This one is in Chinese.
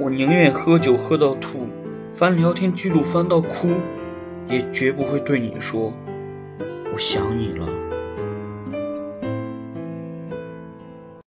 我宁愿喝酒喝到吐翻聊天记录翻到哭也绝不会对你说我想你了。